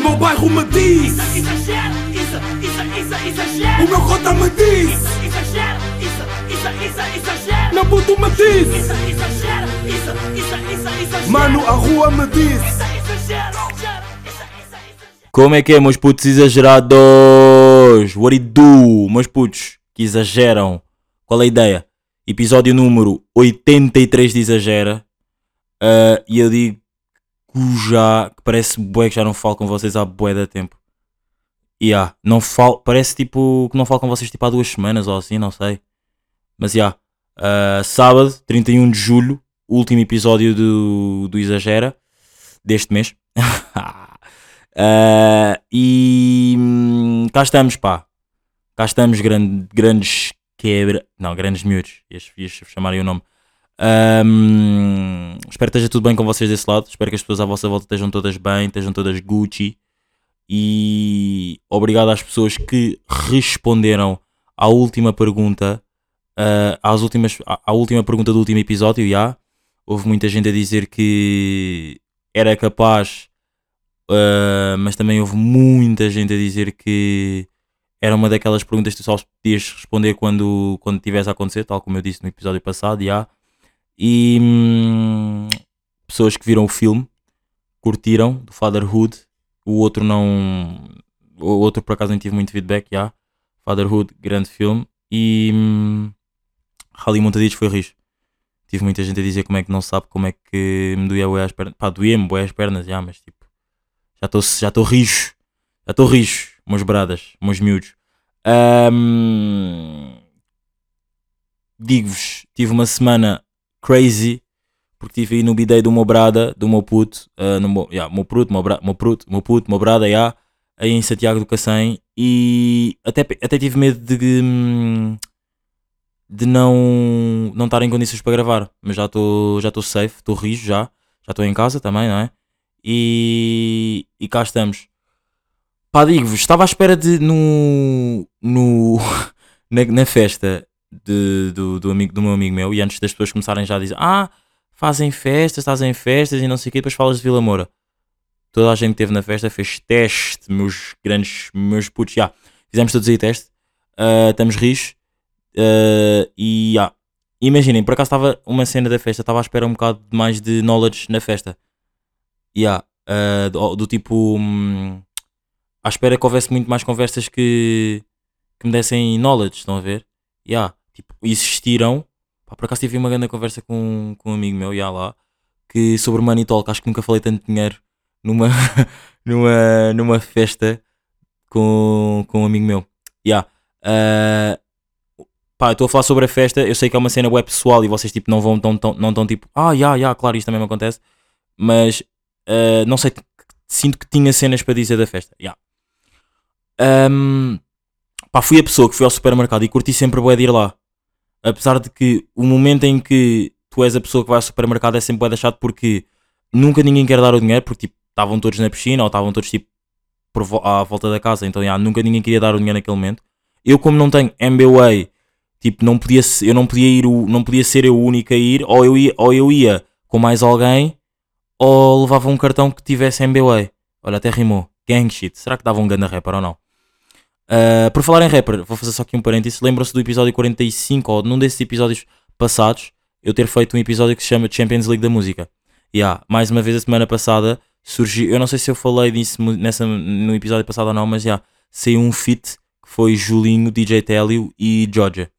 meu bairro me diz Isso, exagero, isso, isso, isso, exagero. O meu cota me diz Isso, exagero, isso, isso, isso, exagero. Meu puto me diz Isso, exagero, isso, isso, isso, exagero. Mano, a rua me diz Isso, exagero. Como é que é, meus putos exagerados? What it do, meus putos que exageram? Qual é a ideia? Episódio número 83 de Exagera. Ah, e eu digo já, que parece bué que já não falo com vocês há bué da tempo. E yeah, não falo, parece tipo que não falo com vocês tipo há duas semanas ou assim, não sei. Mas já, yeah, sábado, 31 de julho, último episódio do, do Exagera deste mês. Ah, e hum, cá estamos, pá. Cá estamos, grande, grandes quebra. Não, grandes miúdos. Ias, ias chamar aí o nome. Ahm, espero que esteja tudo bem com vocês desse lado. Espero que as pessoas à vossa volta estejam todas bem, estejam todas Gucci. E obrigado às pessoas que responderam à última pergunta. ah, às últimas, à, última pergunta do último episódio, já. Houve muita gente a dizer que era capaz, ah, mas também houve muita gente a dizer que era uma daquelas perguntas que tu só podias responder quando, quando tivesse a acontecer, tal como eu disse no episódio passado, já. E hum, pessoas que viram o filme, curtiram, do Fatherhood, o outro não. O outro por acaso nem tive muito feedback, já. Fatherhood, grande filme. E hum, Rally Montaditos foi rijo. Tive muita gente a dizer como é que não sabe como é que me doía bué as pernas. Pá, doía-me bué as pernas, já, mas tipo. Já estou já rijo. Já estou rijo, meus bradas, meus miúdos. Ahm, Digo-vos, tive uma semana crazy. Porque tive aí no bidei do meu brada, do meu puto, ah, no meu, yeah, meu puto, meu, bra, meu puto, meu puto, meu brada, yeah, aí em Santiago do Cacém. E até, até tive medo de, hum, de não não estar em condições para gravar. Mas já estou já estou safe, estou rijo já. Já estou em casa também, não é? E, e cá estamos. Pá, digo-vos, estava à espera de no, no na, na festa de, do, do, amigo, do meu amigo meu e antes das pessoas começarem já a dizer ah, fazem festas, estás em festas e não sei o quê, depois falas de Vila Moura. Toda a gente que esteve na festa fez teste, meus grandes, meus putos, já. Fizemos todos aí teste. Ah, estamos rios. Ah, e já. Imaginem, por acaso estava uma cena da festa, estava à espera um bocado mais de knowledge na festa. Yeah, ah, do, do tipo. hum, à espera que houvesse muito mais conversas que, que me dessem knowledge, estão a ver? Yeah, tipo, existiram. Pá, por acaso tive uma grande conversa com, com um amigo meu, yeah, lá, que sobre Money Talk, acho que nunca falei tanto dinheiro numa, numa, numa festa com, com um amigo meu. Yeah. Ah, pá, estou a falar sobre a festa, eu sei que é uma cena web pessoal e vocês tipo não vão tão, tão, não tão tipo, ah, yeah, yeah, claro, isto também me acontece, mas ah, não sei, sinto que tinha cenas para dizer da festa. Yeah. Ahm, pá, fui a pessoa que foi ao supermercado e curti sempre bué de ir lá. Apesar de que o momento em que tu és a pessoa que vai ao supermercado é sempre bué de chato porque nunca ninguém quer dar o dinheiro porque tipo, estavam todos na piscina ou estavam todos tipo vo- à volta da casa, então yeah, nunca ninguém queria dar o dinheiro naquele momento. Eu como não tenho MBA, tipo, não podia, eu não podia ir, o- não podia ser eu o único a ir, ou eu ia, ou eu ia com mais alguém, ou levava um cartão que tivesse MBA. Olha, até rimou. Gang shit. Será que dava um ganda rapper ou não? Uh, por falar em rapper, vou fazer só aqui um parênteses. Lembram-se do episódio 45 ou num desses episódios passados eu ter feito um episódio que se chama Champions League da Música. Yeah, mais uma vez a semana passada surgiu. Eu não sei se eu falei disso nessa, no episódio passado ou não, mas já saiu um feat que foi Julinho, DJ Télio e Georgia.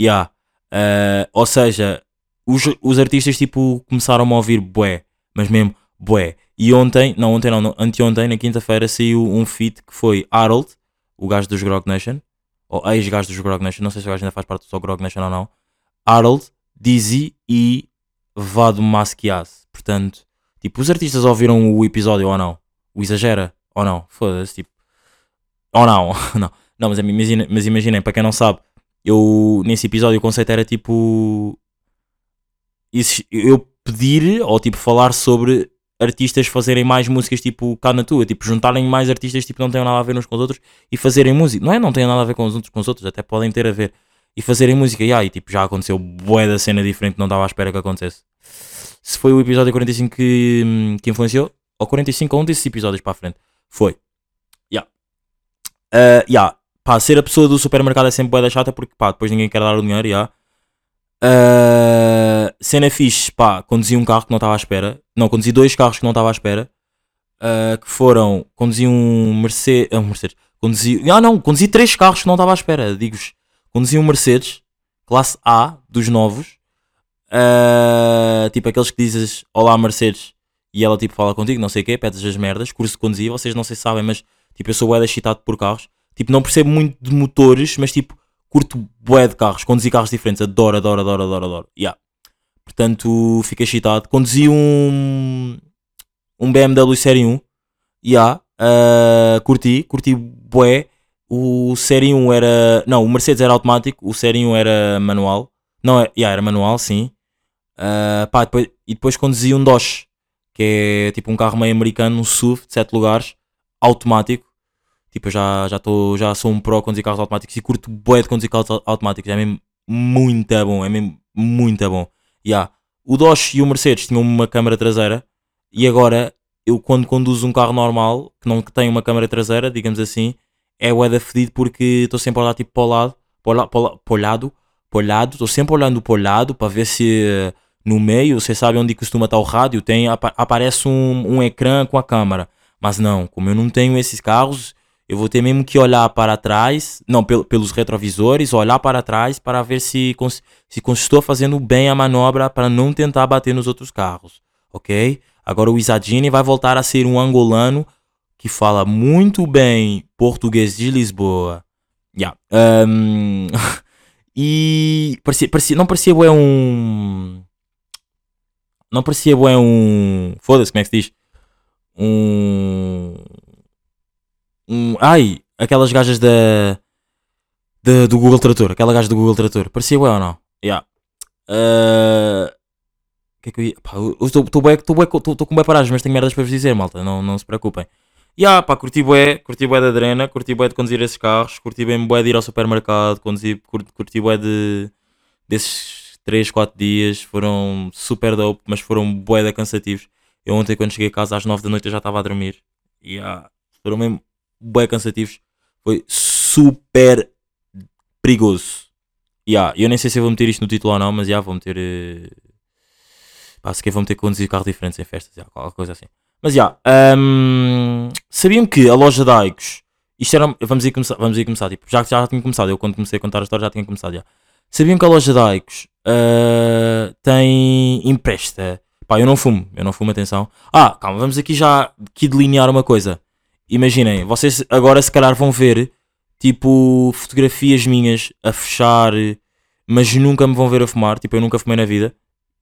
Yeah. Uh, ou seja, os, os artistas tipo começaram a ouvir bué, mas mesmo bué. E ontem, não ontem não, não anteontem, na quinta-feira, saiu um feat que foi Harold, o gajo dos Grog Nation, ou ex-gajo dos Grog Nation, não sei se o gajo ainda faz parte do Grog Nation ou não. Harold, Dizzy e Vado Masquias. Portanto, tipo, os artistas ouviram o episódio ou não? O exagera ou não? Foda-se, tipo. Ou não? não. Não, mas mas imaginem, para quem não sabe, eu nesse episódio o conceito era tipo. Eu pedir ou tipo falar sobre artistas fazerem mais músicas tipo cá na tua, tipo juntarem mais artistas tipo não tenham nada a ver uns com os outros e fazerem música. Não é? Não tenham nada a ver com os outros com os outros, até podem ter a ver. E fazerem música, e aí, tipo, já aconteceu bué da cena diferente, não estava à espera que acontecesse. Se foi o episódio 45 que, hum, que influenciou, ou 45 ou um desses episódios para a frente, Foi. Yeah. Uh, yeah. Pá, ser a pessoa do supermercado é sempre boa da chata porque pá, depois ninguém quer dar o dinheiro. Yeah. Uh, cena fixe, pá, conduzi um carro que não estava à espera. Não, conduzi dois carros que não estava à espera. Uh, que foram, conduzi um Mercedes, um Mercedes, conduzi, ah não, conduzi três carros que não estava à espera, digo-vos. Conduzi um Mercedes, classe A, dos novos. Uh, tipo aqueles que dizes, olá Mercedes, e ela tipo fala contigo, não sei o quê, pedes as merdas, curso de conduzir, vocês não sei se sabem, mas tipo eu sou bué excitado por carros. Tipo, não percebo muito de motores, mas tipo, curto bué de carros, conduzir carros diferentes, adoro, adoro, adoro, adoro, adoro. Yeah. Portanto, fiquei excitado. Conduzi um, um BMW Série 1. Yeah, uh, curti, curti bué. O Série 1 era. Não, o Mercedes era automático, o Série 1 era manual. Não, é, yeah, era manual, sim. Uh, pá, depois, e depois conduzi um Dodge, que é tipo um carro meio americano, um SUV de 7 lugares, automático. Tipo, eu já, já, tô, já sou um pro a conduzir carros automáticos e curto bué de conduzir carros automáticos. É mesmo muito bom, é mesmo muito bom. Yeah. O Dodge e o Mercedes tinham uma câmara traseira e agora eu quando conduzo um carro normal, que não tem uma câmara traseira, digamos assim, é o da fedido porque estou sempre a olhar tipo para o lado, para o lado, para estou sempre olhando para o lado para ver se eh, no meio, você sabe onde costuma estar o rádio, tem, aparece um, um ecrã com a câmera. Mas não, como eu não tenho esses carros, eu vou ter mesmo que olhar para trás, não, pel pelos retrovisores, olhar para trás para ver se, se estou fazendo bem a manobra para não tentar bater nos outros carros, ok? Agora o Isadini vai voltar a ser um angolano que fala muito bem português de Lisboa. Yeah. Um, e parecia, parecia, não parecia bué um. Não parecia bué um. Foda-se, como é que se diz? Um um. Ai, aquelas gajas da. da do Google Trator, aquela gaja do Google Trator. Parecia bué ou não? Yeah. Uh, que é que eu ia. Estou com bué paragens, mas tenho merdas para vos dizer, malta. Não, não se preocupem. Yeah, pá, curti bué, curti bué da drena, curti bué de conduzir esses carros, curti bem bué de ir ao supermercado, conduzir, curti, curti bué de. desses 3, 4 dias. Foram super dope, mas foram bué da cansativos. Eu ontem, quando cheguei a casa às 9 da noite, eu já estava a dormir. Yeah, foram mesmo bem cansativos. Foi super perigoso. Yeah, eu nem sei se vou meter isto no título ou não, mas já yeah, vou meter. Uh... Pá, se quer vou meter conduzir carros diferentes em festas, yeah, qualquer coisa assim. Mas já, yeah, um... sabiam que a loja da isto era. Vamos ir começar, vamos ir começar tipo, já, já tinha começado, eu quando comecei a contar a história já tinha começado. Já. Sabiam que a loja da uh, tem. empresta. Pá, eu não fumo, eu não fumo, atenção. Ah, calma, vamos aqui já aqui delinear uma coisa imaginem, vocês agora se calhar vão ver tipo fotografias minhas a fechar, mas nunca me vão ver a fumar. Tipo, eu nunca fumei na vida.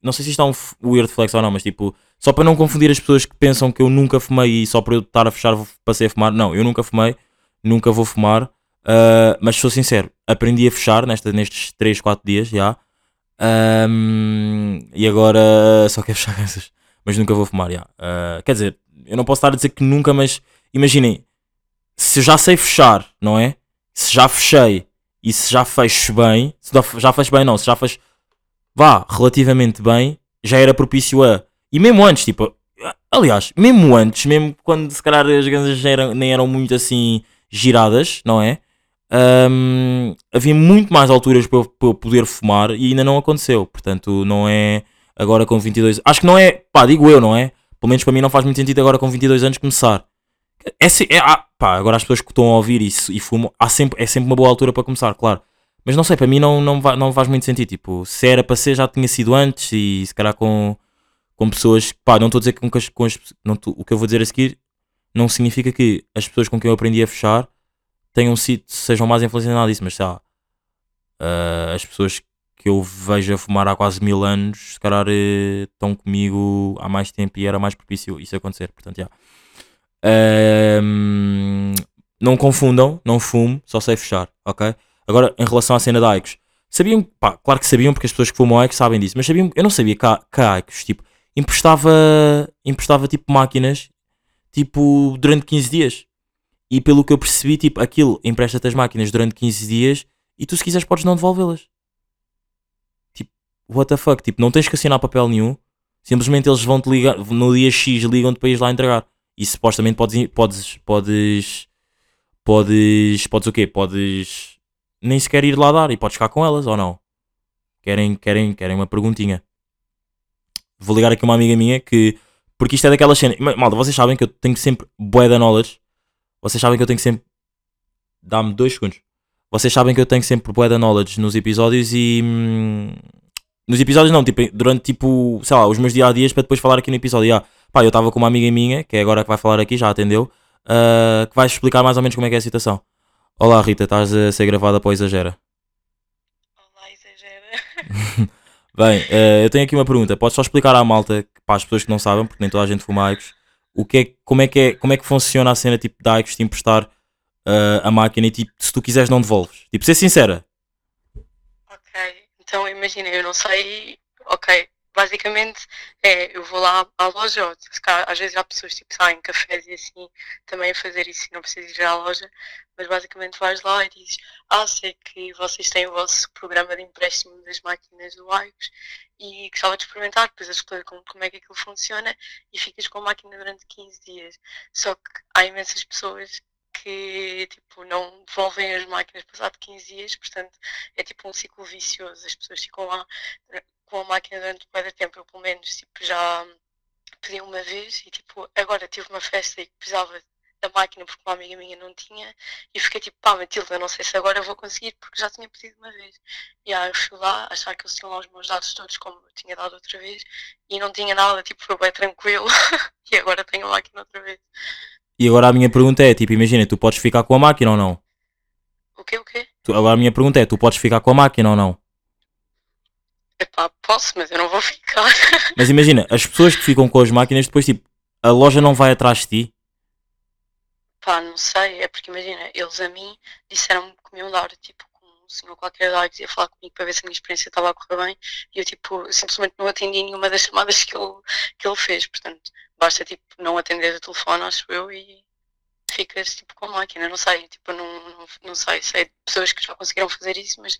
Não sei se isto é um weird flex ou não, mas tipo, só para não confundir as pessoas que pensam que eu nunca fumei e só para eu estar a fechar passei a fumar. Não, eu nunca fumei, nunca vou fumar. Uh, mas sou sincero, aprendi a fechar nesta, nestes 3, 4 dias já. Um, e agora só quero fechar. Mas nunca vou fumar, já. Uh, quer dizer, eu não posso estar a dizer que nunca, mas imaginem, se eu já sei fechar, não é? Se já fechei e se já fecho bem, se já fecho bem, não, se já fecho, vá, relativamente bem, já era propício a. E mesmo antes, tipo, aliás, mesmo antes, mesmo quando se calhar as ganzas eram, nem eram muito assim giradas, não é? Um, havia muito mais alturas para eu, para eu poder fumar e ainda não aconteceu. Portanto, não é agora com 22 Acho que não é, pá, digo eu, não é? Pelo menos para mim não faz muito sentido agora com 22 anos começar. É, é, ah, pá, agora as pessoas que estão a ouvir isso e fumam, há sempre, é sempre uma boa altura para começar, claro. Mas não sei, para mim não, não, vai, não faz muito sentido. Tipo, se era para ser, já tinha sido antes e se calhar com, com pessoas. Pá, não estou a dizer que com, com as, não o que eu vou dizer a seguir não significa que as pessoas com quem eu aprendi a fechar tenham sido, sejam mais influenciadas disso, mas sei lá, uh, as pessoas que eu vejo a fumar há quase mil anos, se calhar uh, estão comigo há mais tempo e era mais propício isso acontecer. Portanto, já. Yeah. Não confundam, não fumo, só sei fechar, ok? Agora, em relação à cena da Aikos, sabiam, pá, claro que sabiam, porque as pessoas que fumam Aikos sabem disso, mas sabiam, eu não sabia que a, que a Aikos, tipo, emprestava, emprestava, tipo, máquinas, tipo, durante 15 dias. E pelo que eu percebi, tipo, aquilo empresta-te as máquinas durante 15 dias e tu, se quiseres, podes não devolvê-las. Tipo, what the fuck? Tipo, não tens que assinar papel nenhum. Simplesmente eles vão te ligar, no dia X ligam-te para ir lá entregar. E supostamente podes, podes, podes, podes, podes o quê? Podes nem sequer ir lá dar e podes ficar com elas ou não? Querem, querem, querem uma perguntinha. Vou ligar aqui uma amiga minha que, porque isto é daquelas cenas, Ma- malta, vocês sabem que eu tenho sempre bué da knowledge, vocês sabem que eu tenho sempre, dá-me dois segundos, vocês sabem que eu tenho sempre bué da knowledge nos episódios e, hum, nos episódios não, tipo, durante tipo, sei lá, os meus dia a dias para depois falar aqui no episódio. Ah, pá, eu estava com uma amiga minha, que é agora que vai falar aqui, já atendeu, ah, que vai explicar mais ou menos como é que é a situação. Olá Rita, estás a ser gravada para o Exagera. Olá, exagera. Bem, eh, eu tenho aqui uma pergunta. Podes só explicar à malta, para as pessoas que não sabem, porque nem toda a gente fuma Aicos, o que é, como, é que é, como é que funciona a cena tipo, da Aicos te emprestar eh, a máquina e tipo, se tu quiseres não devolves? Tipo, ser sincera. Ok, então imagina, eu não sei. Ok, basicamente é, eu vou lá à loja, ou às vezes há pessoas tipo saem cafés e assim também a fazer isso e não precisas ir à loja, mas basicamente vais lá e dizes, ah, sei que vocês têm o vosso programa de empréstimo das máquinas do Aicos e gostava de experimentar, depois eu explico como, como é que aquilo funciona e ficas com a máquina durante 15 dias. Só que há imensas pessoas que tipo, não devolvem as máquinas passado 15 dias, portanto é tipo um ciclo vicioso, as pessoas ficam lá com a máquina durante muito tempo, eu pelo menos tipo, já pedi uma vez e tipo, agora tive uma festa e precisava da máquina porque uma amiga minha não tinha e fiquei tipo, pá Matilda, não sei se agora vou conseguir porque já tinha pedido uma vez. E aí eu fui lá, achar que eles tinham lá os meus dados todos como eu tinha dado outra vez e não tinha nada, tipo, foi bem tranquilo e agora tenho a máquina outra vez. E agora a minha pergunta é, tipo, imagina, tu podes ficar com a máquina ou não? O quê, o quê? Tu- agora a minha pergunta é, tu podes ficar com a máquina ou não? Epá, posso, mas eu não vou ficar. Mas imagina, as pessoas que ficam com as máquinas, depois tipo, a loja não vai atrás de ti. Pá, não sei, é porque imagina, eles a mim disseram-me que me iam dar, tipo, com um senhor qualquer lá que ia falar comigo para ver se a minha experiência estava a correr bem e eu, tipo, simplesmente não atendi nenhuma das chamadas que ele, que ele fez, portanto, basta, tipo, não atender o telefone, acho eu, e ficas, tipo, com a máquina, não sei, tipo, não, não, não sei, sei de pessoas que já conseguiram fazer isso, mas,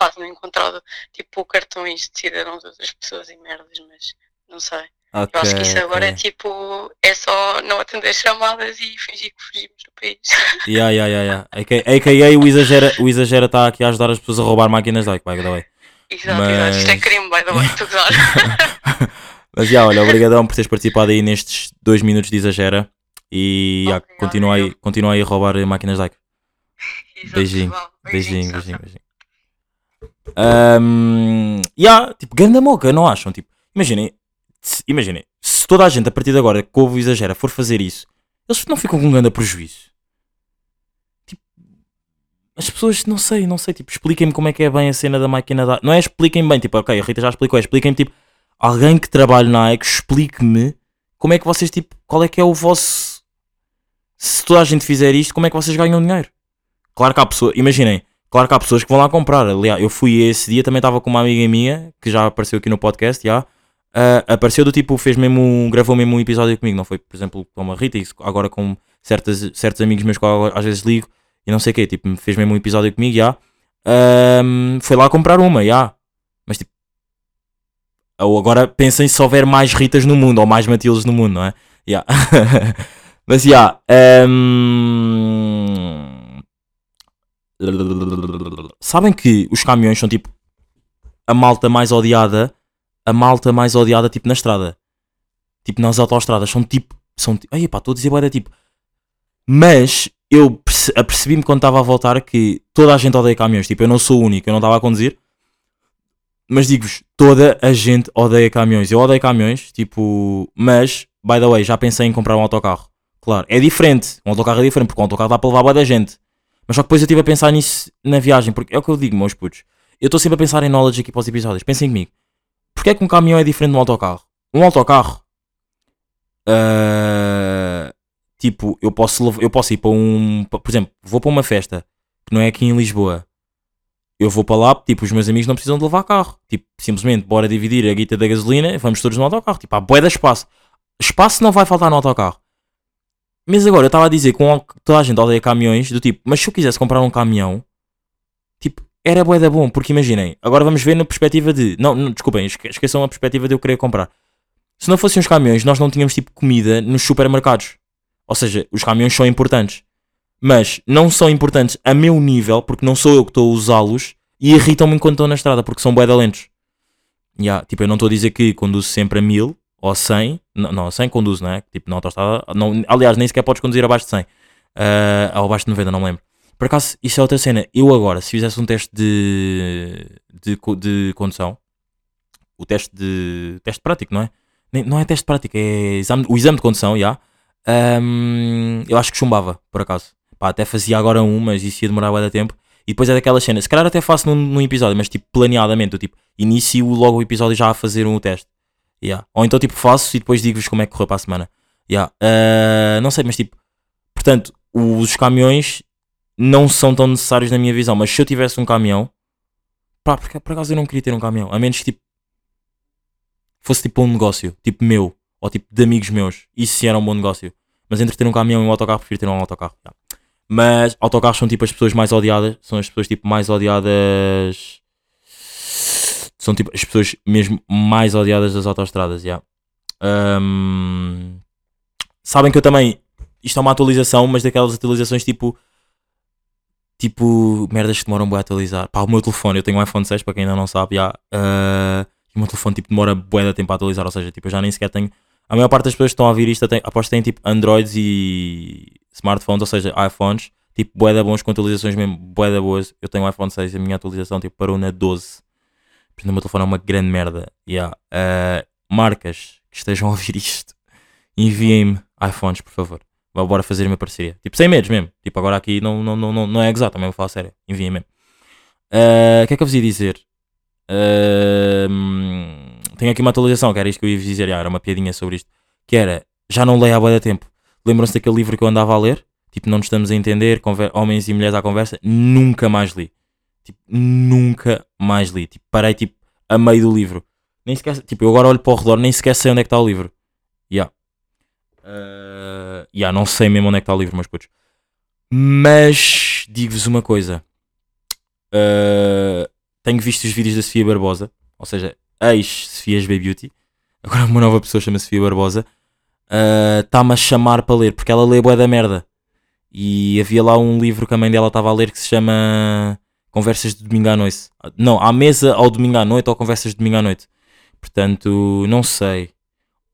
pá, tenho encontrado, tipo, cartões de cidadãos de outras pessoas e merdas, mas não sei. Eu acho que isso agora é tipo, é só não atender chamadas e fingir que fugimos do país. Yeah, yeah, yeah, yeah. AKA, AKA o exagera o exagera está aqui a ajudar as pessoas a roubar máquinas like, by the way. Exato, exato. Isto é Mas- crime, by the way, estou. Mas já, olha, obrigadão por teres participado aí nestes dois minutos de exagera. E Obrigada, continua, aí, continua aí a roubar máquinas like. Exato, Beijinho, beijinho, beijinho, beijinho. Um, yeah, tipo, ganda moca, não acham? Tipo, imaginem, imaginem, se toda a gente a partir de agora que ouve exagera for fazer isso, eles não ficam com um grande prejuízo. Tipo, as pessoas, não sei, não sei, tipo, expliquem-me como é que é bem a cena da máquina da. Não é expliquem bem, tipo, ok, a Rita já explicou, é expliquem-me, tipo, alguém que trabalhe na AEC, explique-me como é que vocês, tipo, qual é que é o vosso. Se toda a gente fizer isto, como é que vocês ganham dinheiro? Claro que há pessoas, imaginem, claro que há pessoas que vão lá comprar. Aliás, eu fui esse dia, também estava com uma amiga minha, que já apareceu aqui no podcast, já. ah, apareceu do tipo, fez mesmo, um- gravou mesmo um episódio comigo, não foi, por exemplo, com a Rita, isso agora com certas, certos amigos meus que às vezes ligo e não sei o quê, tipo, fez mesmo um episódio comigo, já. Ahm, foi lá comprar uma, já. Mas tipo, ou agora pensem se houver mais Ritas no mundo, ou mais Matildes no mundo, não é? Já. Mas já. ahm, Sabem que os caminhões são tipo a malta mais odiada, a malta mais odiada tipo na estrada. Tipo nas autoestradas, são tipo, são tipo, ai pá, estou a dizer tipo. Mas eu perce- apercebi-me quando estava a voltar que toda a gente odeia caminhões, tipo, eu não sou o único, eu não estava a conduzir. Mas digo-vos, toda a gente odeia caminhões. Eu odeio caminhões, tipo, mas, by the way, já pensei em comprar um autocarro. Claro, é diferente. Um autocarro é diferente, porque um autocarro dá para levar bué da gente. Mas só que depois eu estive a pensar nisso na viagem, porque é o que eu digo, meus putos. Eu estou sempre a pensar em knowledge aqui para os episódios. Pensem comigo. Porquê é que um caminhão é diferente de um autocarro? Um autocarro. ah, tipo, eu posso, eu posso ir para um. Por exemplo, vou para uma festa que não é aqui em Lisboa. Eu vou para lá, tipo, os meus amigos não precisam de levar carro. Tipo, simplesmente, bora dividir a guita da gasolina, vamos todos no autocarro. Tipo, há bué de espaço. Espaço não vai faltar no autocarro. Mas agora, eu estava a dizer um- toda a gente odeia caminhões, do tipo, mas se eu quisesse comprar um caminhão, tipo, era bué da bom, porque imaginem, agora vamos ver na perspectiva de, não, não desculpem, esque- esqueçam a perspectiva de eu querer comprar. Se não fossem os caminhões, nós não tínhamos tipo comida nos supermercados. Ou seja, os caminhões são importantes. Mas não são importantes a meu nível, porque não sou eu que estou a usá-los e irritam-me enquanto estou na estrada, porque são de lentos. Yeah, tipo, eu não estou a dizer que conduzo sempre a 1000 ou 100. Não, não 100 conduzo, não é? Tipo, na autostrada. Não, aliás, nem sequer podes conduzir abaixo de 100. Uh, ou abaixo de 90, não me lembro. Por acaso, isso é outra cena. Eu agora, se fizesse um teste de, de, de condução, o teste de. teste prático, não é? Não é teste prático, é exame, o exame de condução, já. Ahm, eu acho que chumbava, por acaso. Pá, até fazia agora um, mas isso ia demorar de tempo. E depois é daquelas cenas, se calhar até faço num, num episódio, mas tipo planeadamente, eu, tipo, inicio logo o episódio já a fazer um teste. Yeah. Ou então tipo faço e depois digo-vos como é que correu para a semana. Yeah. Ah, não sei, mas tipo, portanto, os caminhões não são tão necessários na minha visão, mas se eu tivesse um caminhão, pá, porque por acaso eu não queria ter um caminhão, a menos que tipo fosse tipo um negócio, tipo meu, ou tipo de amigos meus, isso sim era um bom negócio. Mas entre ter um caminhão e um autocarro, prefiro ter um autocarro. yeah. Mas autocarros são tipo as pessoas mais odiadas, são as pessoas tipo mais odiadas. São tipo as pessoas mesmo mais odiadas das autostradas, yeah. Ahm, Sabem que eu também. Isto é uma atualização, mas daquelas atualizações tipo. Tipo, merdas que demoram bué a atualizar. Pá, o meu telefone, eu tenho um iPhone 6, para quem ainda não sabe, já. ah, e o meu telefone tipo, demora bué de tempo a atualizar, ou seja, tipo, eu já nem sequer tenho. A maior parte das pessoas que estão a ouvir isto, tem, aposto que têm tipo Androids e smartphones, ou seja, iPhones, tipo, bué da bons com atualizações mesmo, bué da boas. Eu tenho um iPhone 6 e a minha atualização tipo, parou na 12. Portanto, o meu telefone é uma grande merda. Yeah. Ah, marcas que estejam a ouvir isto, enviem-me iPhones, por favor. Vá bora fazer uma parceria. Tipo, sem medos mesmo. Tipo, agora aqui não, não, não, não, não é exato, também vou falar sério. Enviem mesmo. Ah, O que é que eu vos ia dizer? Hum, tenho aqui uma atualização, que era isto que eu ia vos dizer. Ah, era uma piadinha sobre isto. Que era, já não leio há de tempo. Lembram-se daquele livro que eu andava a ler? Tipo, não nos estamos a entender, homens e mulheres à conversa. Nunca mais li. Tipo, nunca mais li. Tipo, parei tipo a meio do livro. Nem sequer, tipo, eu agora olho para o redor, nem sequer sei onde é que está o livro. Ya. Uh, ya, não sei mesmo onde é que está o livro, meus putos. Mas digo-vos uma coisa. Uh, tenho visto os vídeos da Sofia Barbosa, ou seja, ex-Sofia's Bay Beauty. Agora uma nova pessoa chama Sofia Barbosa. Uh, Está-me a chamar para ler, porque ela lê bué da merda. E havia lá um livro que a mãe dela estava a ler que se chama Conversas de Domingo à Noite. Não, à mesa ao domingo à noite ou Conversas de Domingo à Noite. Portanto, não sei.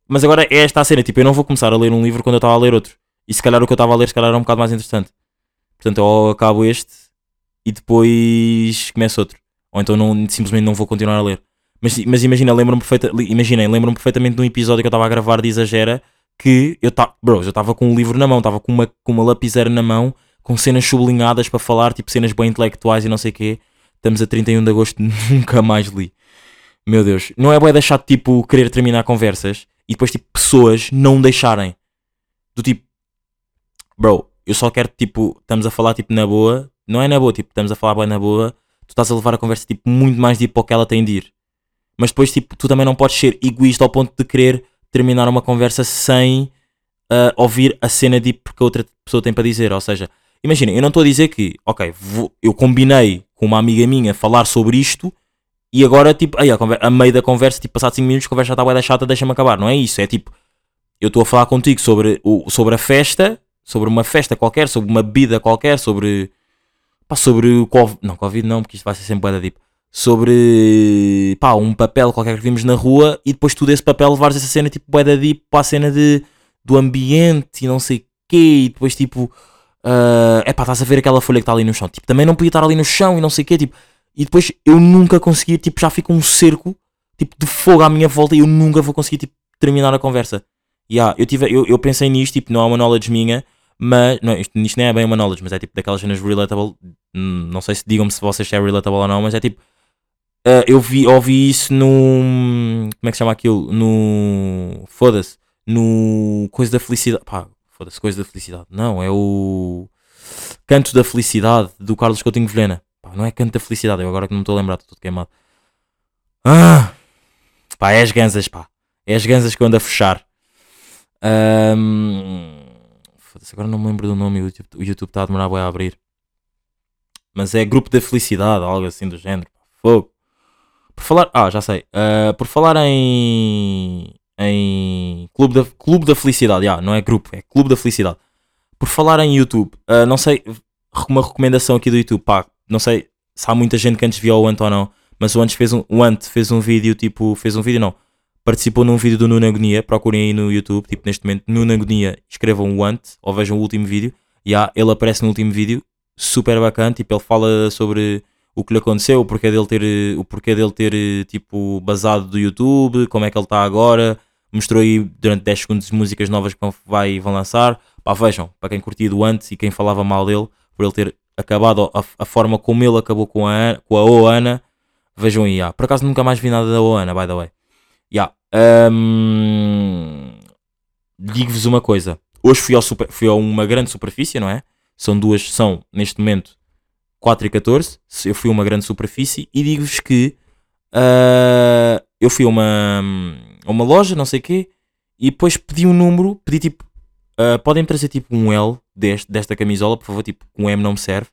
Mas agora é esta a cena, tipo, eu não vou começar a ler um livro quando eu estava a ler outro. E se calhar o que eu estava a ler, se calhar era um bocado mais interessante. Portanto, eu acabo este e depois começo outro. Ou então não, simplesmente não vou continuar a ler. Mas, mas imagina, lembro-me perfeita, imaginem, lembro-me perfeitamente de um episódio que eu estava a gravar de Exagera que eu estava, bros, eu estava com um livro na mão, estava com uma, com uma lapiseira na mão, com cenas sublinhadas para falar, tipo cenas bem intelectuais e não sei o quê. Estamos a 31 de agosto, nunca mais li. Meu Deus, não é bué deixar tipo querer terminar conversas e depois tipo pessoas não deixarem. Do tipo, bro, eu só quero tipo, estamos a falar tipo na boa, não é na boa, tipo, estamos a falar bem na boa, tu estás a levar a conversa tipo muito mais deep para o que ela tem de ir. Mas depois tipo, tu também não podes ser egoísta ao ponto de querer terminar uma conversa sem ah, ouvir a cena deep que a outra pessoa tem para dizer. Ou seja, imagina, eu não estou a dizer que, ok, vou- eu combinei com uma amiga minha falar sobre isto e agora, tipo, aí, a, a meio da conversa, tipo, passado 5 minutos, a conversa já está da chata, deixa-me acabar. Não é isso, é tipo, eu estou a falar contigo sobre, o, sobre a festa, sobre uma festa qualquer, sobre uma bebida qualquer, sobre. Pá, sobre o Covid. Não, Covid não, porque isto vai ser sempre bué da deep. Sobre. pá, um papel qualquer que vimos na rua e depois tu desse papel levares essa cena, tipo, bué da deep para a cena de, do ambiente e não sei o quê, e depois, tipo. É pá, estás a ver aquela folha que está ali no chão. Tipo, também não podia estar ali no chão e não sei o quê, tipo. E depois eu nunca conseguia, tipo, já fica um cerco, tipo, de fogo à minha volta e eu nunca vou conseguir, tipo, terminar a conversa. Yeah, eu, tive, eu, eu pensei nisto, tipo, não é uma knowledge minha, mas, não, isto, isto nem é bem uma knowledge, mas é tipo daquelas cenas relatable, hum, não sei se digam-me se vocês é relatable ou não, mas é tipo, eh, eu vi, ouvi isso no, como é que se chama aquilo, no, foda-se, no Coisa da Felicidade, pá, foda-se, Coisa da Felicidade, não, é o Canto da Felicidade, do Carlos Coutinho Vilhena, pá, não é Canto da Felicidade, eu agora que não me estou a lembrar, estou todo queimado, ah, pá, é as ganzas, pá, é as ganzas que eu ando a fechar, Ahm, foda-se, agora não me lembro do nome, o YouTube, o YouTube está a demorar a abrir. Mas é Grupo da Felicidade, algo assim do género. Fogo. Por falar. Ah, já sei. Ah, por falar em. Em. Clube da, Clube da Felicidade, já, não é grupo, é Clube da Felicidade. Por falar em YouTube, ah, não sei, uma recomendação aqui do YouTube, pá, não sei se há muita gente que antes via o Ant ou não, mas o Ant fez um, o Ant fez um vídeo, tipo, fez um vídeo não, participou num vídeo do Nuno Agonia, procurem aí no YouTube, tipo, neste momento, Nuno Agonia, escrevam o Ant, ou vejam o último vídeo, e há, ele aparece no último vídeo, super bacana, tipo, ele fala sobre o que lhe aconteceu, o porquê dele ter, o porquê dele ter, tipo, basado do YouTube, como é que ele está agora, mostrou aí durante 10 segundos músicas novas que vai, vão lançar, pá, vejam, para quem curtia do antes e quem falava mal dele, por ele ter acabado a, a forma como ele acabou com a, com a Oana, vejam aí, yeah. por acaso nunca mais vi nada da Oana, by the way. Yeah. Um, Digo-vos uma coisa, hoje fui, ao super, fui a uma grande superfície, não é? São duas, são neste momento 4 e 14, eu fui a uma grande superfície e digo-vos que ah, eu fui a uma, a uma loja, não sei o quê, e depois pedi um número, pedi tipo, ah, podem trazer tipo um L deste, desta camisola, por favor, tipo, um M não me serve.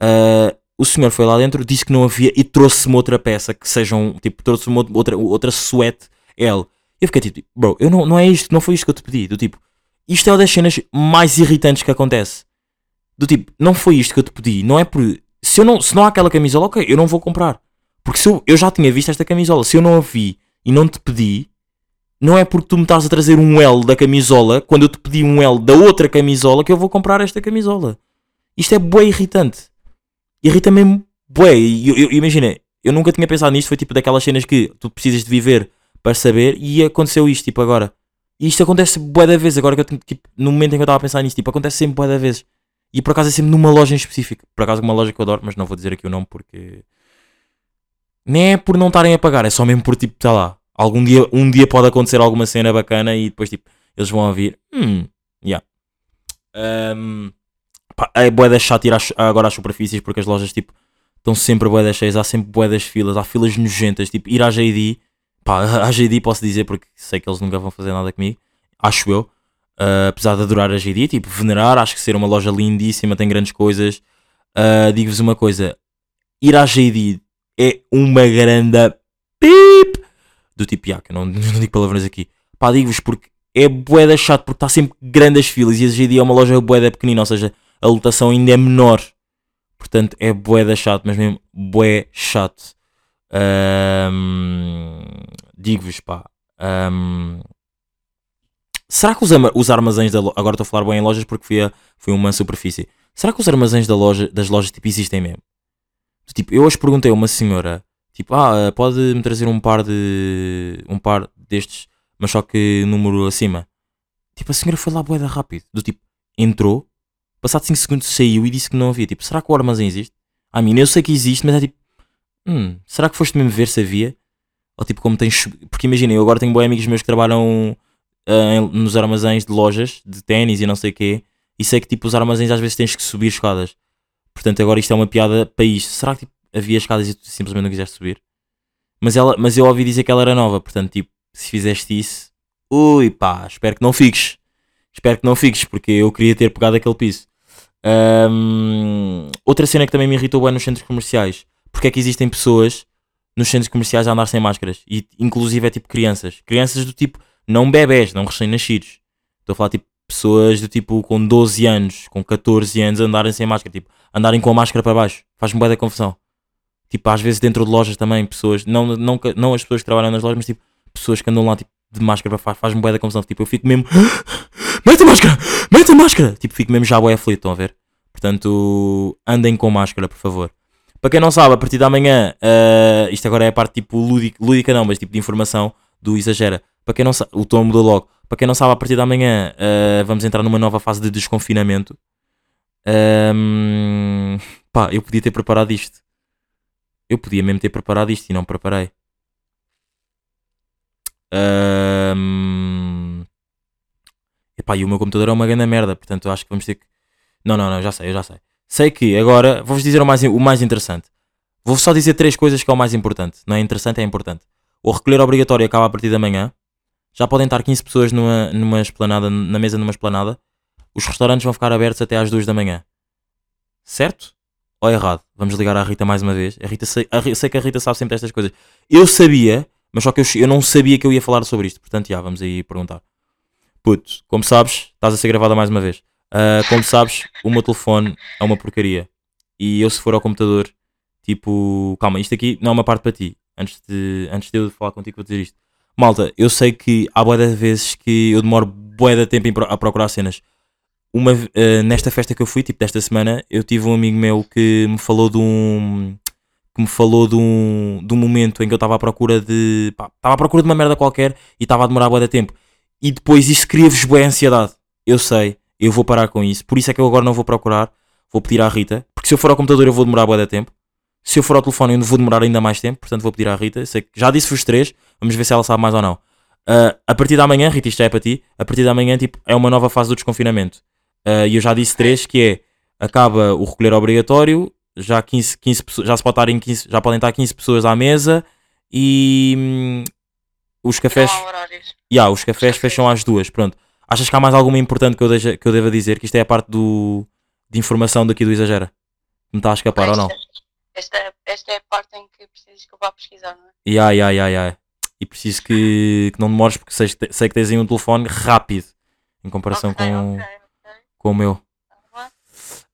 Ah, o senhor foi lá dentro, disse que não havia e trouxe-me outra peça que sejam, tipo, trouxe-me outra, outra suete L. Eu fiquei tipo, bro, eu não, não é isto, não foi isto que eu te pedi. Do tipo, isto é uma das cenas mais irritantes que acontece. Do tipo, não foi isto que eu te pedi, não é por. Se, eu não, se não há aquela camisola, ok, eu não vou comprar. Porque se eu, eu já tinha visto esta camisola, se eu não a vi e não te pedi, não é porque tu me estás a trazer um L da camisola, quando eu te pedi um L da outra camisola, que eu vou comprar esta camisola. Isto é bué irritante. Irrita mesmo bué. Imagina, eu nunca tinha pensado nisto, foi tipo daquelas cenas que tu precisas de viver para saber e aconteceu isto, tipo agora. E isto acontece bué da vez, agora que eu tenho, tipo, no momento em que eu estava a pensar nisto, tipo, acontece sempre bué da vez. E por acaso é sempre numa loja em específico. Por acaso uma loja que eu adoro, mas não vou dizer aqui o nome porque... Nem é por não estarem a pagar, é só mesmo por tipo, está lá. Algum dia, um dia pode acontecer alguma cena bacana e depois tipo, eles vão ouvir. Hum, yeah. Um, pá, é bué chato ir às- agora às superfícies porque as lojas tipo estão sempre bué das cheias, há sempre bué das filas, há filas nojentas, tipo ir à JD, pá, à JD posso dizer porque sei que eles nunca vão fazer nada comigo, acho eu, Uh, apesar de adorar a JD, tipo, venerar, acho que ser uma loja lindíssima, tem grandes coisas, Uh, digo-vos uma coisa, ir à JD é uma grande pip do tipo, yeah, não, não digo palavrões aqui, pá, digo-vos porque é bué da chato, porque está sempre grandes filas e a JD é uma loja bué da pequenina, ou seja, a lotação ainda é menor. Portanto, é bué da chato, mas mesmo bué chato. Ahm, Digo-vos, pá. ahm, será que os, os armazéns da loja. Agora estou a falar bem em lojas porque fui, a, fui uma superfície. Será que os armazéns da loja, das lojas tipo, existem mesmo? Tipo, eu hoje perguntei a uma senhora, tipo, ah, pode-me trazer um par de. um par destes, mas só que número acima. Tipo, a senhora foi lá bué da rápido. Do tipo, entrou, passado 5 segundos saiu e disse que não havia. Tipo, será que o armazém existe? A mim, eu sei que existe, mas é tipo, hum, será que foste mesmo ver se havia? Ou tipo, como tens. Porque imagina, eu agora tenho bons amigos meus que trabalham ah, em- nos armazéns de lojas de ténis e não sei o quê. E sei que tipo, os armazéns às vezes tens que subir escadas. Portanto, agora isto é uma piada para isto. Será que tipo, havia escadas e tu simplesmente não quiseste subir? Mas, ela, mas eu ouvi dizer que ela era nova. Portanto, tipo, se fizeste isso, ui pá, espero que não fiques. Espero que não fiques, porque eu queria ter pegado aquele piso. Ahm, outra cena que também me irritou bem nos centros comerciais. Porque é que existem pessoas nos centros comerciais a andar sem máscaras? E inclusive é tipo crianças. Crianças do tipo, não bebés, não recém-nascidos. Estou a falar tipo pessoas do tipo com 12 anos, com 14 anos, andarem sem máscara. Tipo, andarem com a máscara para baixo. Faz-me bué da confusão. Tipo, às vezes dentro de lojas também, pessoas, não, não, não as pessoas que trabalham nas lojas, mas tipo, pessoas que andam lá tipo, de máscara faz- faz-me bué da confusão. Tipo, eu fico mesmo, mete a máscara, mete a máscara. Tipo, fico mesmo já bué aflito, estão a ver? Portanto, andem com máscara, por favor. Para quem não sabe, a partir de amanhã, eh, isto agora é a parte tipo lúdica, lúdica não, mas tipo de informação do Exagera. Para quem não sabe, o tom mudou logo. Para quem não sabe, a partir de amanhã eh, vamos entrar numa nova fase de desconfinamento. Ahm, pá, eu podia ter preparado isto. Eu podia mesmo ter preparado isto e não preparei. Ahm, epá, e o meu computador é uma grande merda, portanto acho que vamos ter que. Não, não, não, já sei, eu já sei. Sei que agora vou-vos dizer o mais, o mais interessante. Vou só dizer três coisas que é o mais importante. Não é interessante, é importante. O recolher obrigatório acaba a partir da manhã. Já podem estar 15 pessoas numa, numa esplanada, na mesa numa esplanada. Os restaurantes vão ficar abertos até às 2 da manhã. Certo? Ou errado? Vamos ligar à Rita mais uma vez. A Rita sei, a sei que a Rita sabe sempre destas coisas. Eu sabia, mas só que eu, eu não sabia que eu ia falar sobre isto. Portanto, já, vamos aí perguntar. Puto, como sabes, estás a ser gravada mais uma vez. Ah, como sabes, o meu telefone é uma porcaria. E eu, se for ao computador, tipo, calma, isto aqui não é uma parte para ti. Antes de, antes de eu falar contigo, vou dizer isto. Malta, eu sei que há boa de vezes que eu demoro boa de tempo a procurar cenas. Uma, ah, nesta festa que eu fui, tipo desta semana, eu tive um amigo meu que me falou de um. que me falou de um, de um momento em que eu estava à procura de. Estava à procura de uma merda qualquer e estava a demorar boa de tempo. E depois isso cria-vos boa ansiedade. Eu sei, eu vou parar com isso. Por isso é que eu agora não vou procurar. Vou pedir à Rita. Porque se eu for ao computador eu vou demorar boa de tempo. Se eu for ao telefone eu vou demorar ainda mais tempo. Portanto vou pedir à Rita. Sei que já disse-vos três. Vamos ver se ela sabe mais ou não. Ah, a partir da manhã, Rita, isto já é para ti. A partir da manhã tipo, é uma nova fase do desconfinamento. Ah, E eu já disse três que é acaba o recolher obrigatório. Já, 15, 15 pessoas, já se pode estar em 15, já podem estar 15 pessoas à mesa e hum, os cafés. Não há horários. Ya, os cafés fecham às duas, pronto. Achas que há mais alguma importante que eu, deixa, que eu deva dizer? Que isto é a parte do, de informação daqui do Exagera. Me está a escapar ou não? Esta, é- esta é a parte em que precisas que eu vá pesquisar, não é? Ya, ya, ya, ya. E preciso que, que não demores porque sei, sei que tens aí um telefone rápido em comparação Ok, com, ok, ok. com o meu. Tá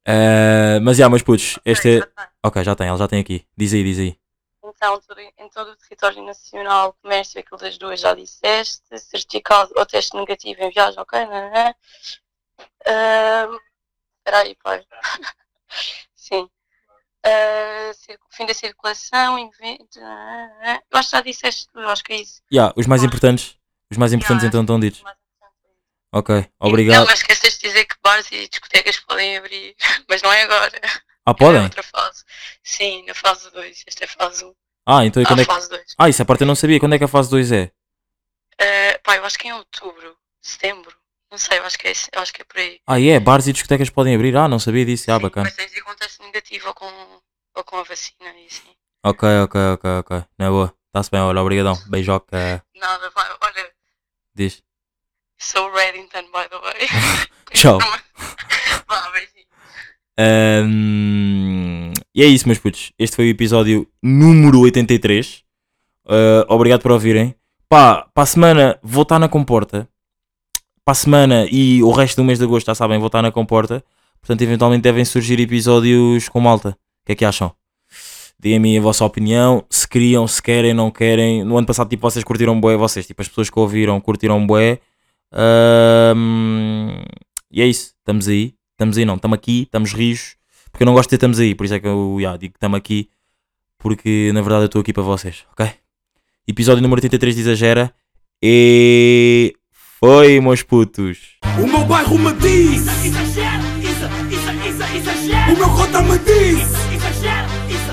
Eh, mas já, mas putos, este é. Ok, já tem, ele já tem aqui. Diz aí, diz aí. Então, em todo o território nacional, comércio, aquilo das duas já disseste, certificado ou teste negativo em viagem, ok? Não, não. Ahm, Espera aí, pai. Sim. Ah, cir- fim da circulação, invento. Eu acho que já disseste tudo, eu acho que é isso. Ya, os mais importantes. Os mais importantes Ya, então estão ditos. É. Ok, Não, obrigado. mas esqueces de dizer que bares e discotecas podem abrir, mas não é agora. Ah, É podem? outra fase. Sim, na fase 2. Esta é a fase 1. Ah, então e quando Ah, é que. fase 2. Ah, isso a parte eu não sabia. Quando é que a fase 2 é? Uh, pá, eu acho que é em outubro, setembro. Não sei, eu acho que é, eu acho que é por aí. Ah, é? Bares e discotecas podem abrir? Ah, não sabia disso. Ah, Sim, bacana. Mas tens de ir com teste negativo ou com, ou com a vacina e assim. Ok, ok, ok, ok. Não é boa. Está-se bem, olha, obrigadão. Beijoca. Nada, vai, olha, Diz. So Reddington, by the way. Tchau. Vá, beijinho. Ahm, e é isso, meus putos. Este foi o episódio número 83. Ah, obrigado por ouvirem. Pá, para a semana vou estar na comporta. Para a semana e o resto do mês de agosto, já sabem, vou estar na comporta. Portanto, eventualmente devem surgir episódios com malta. O que é que acham? Deem-me a vossa opinião. Se queriam, se querem, não querem. No ano passado, tipo, vocês curtiram bué. Vocês, tipo, as pessoas que ouviram curtiram bué. Ahm, e é isso. Estamos aí. Estamos aí, não. Estamos aqui. Estamos rijos. Porque eu não gosto de ter estamos aí. Por isso é que eu yeah, digo que estamos aqui. Porque na verdade eu estou aqui para vocês. Ok? Episódio número 83 de Exagera. E. Foi, meus putos. O meu bairro me diz, Exagera, isso, exagera. o meu cota me diz, Exagera, isso,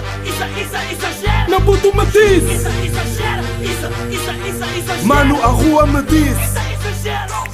exagera. meu puto me diz, exagera, isso, exagera. mano a rua me diz. Isso, exagera.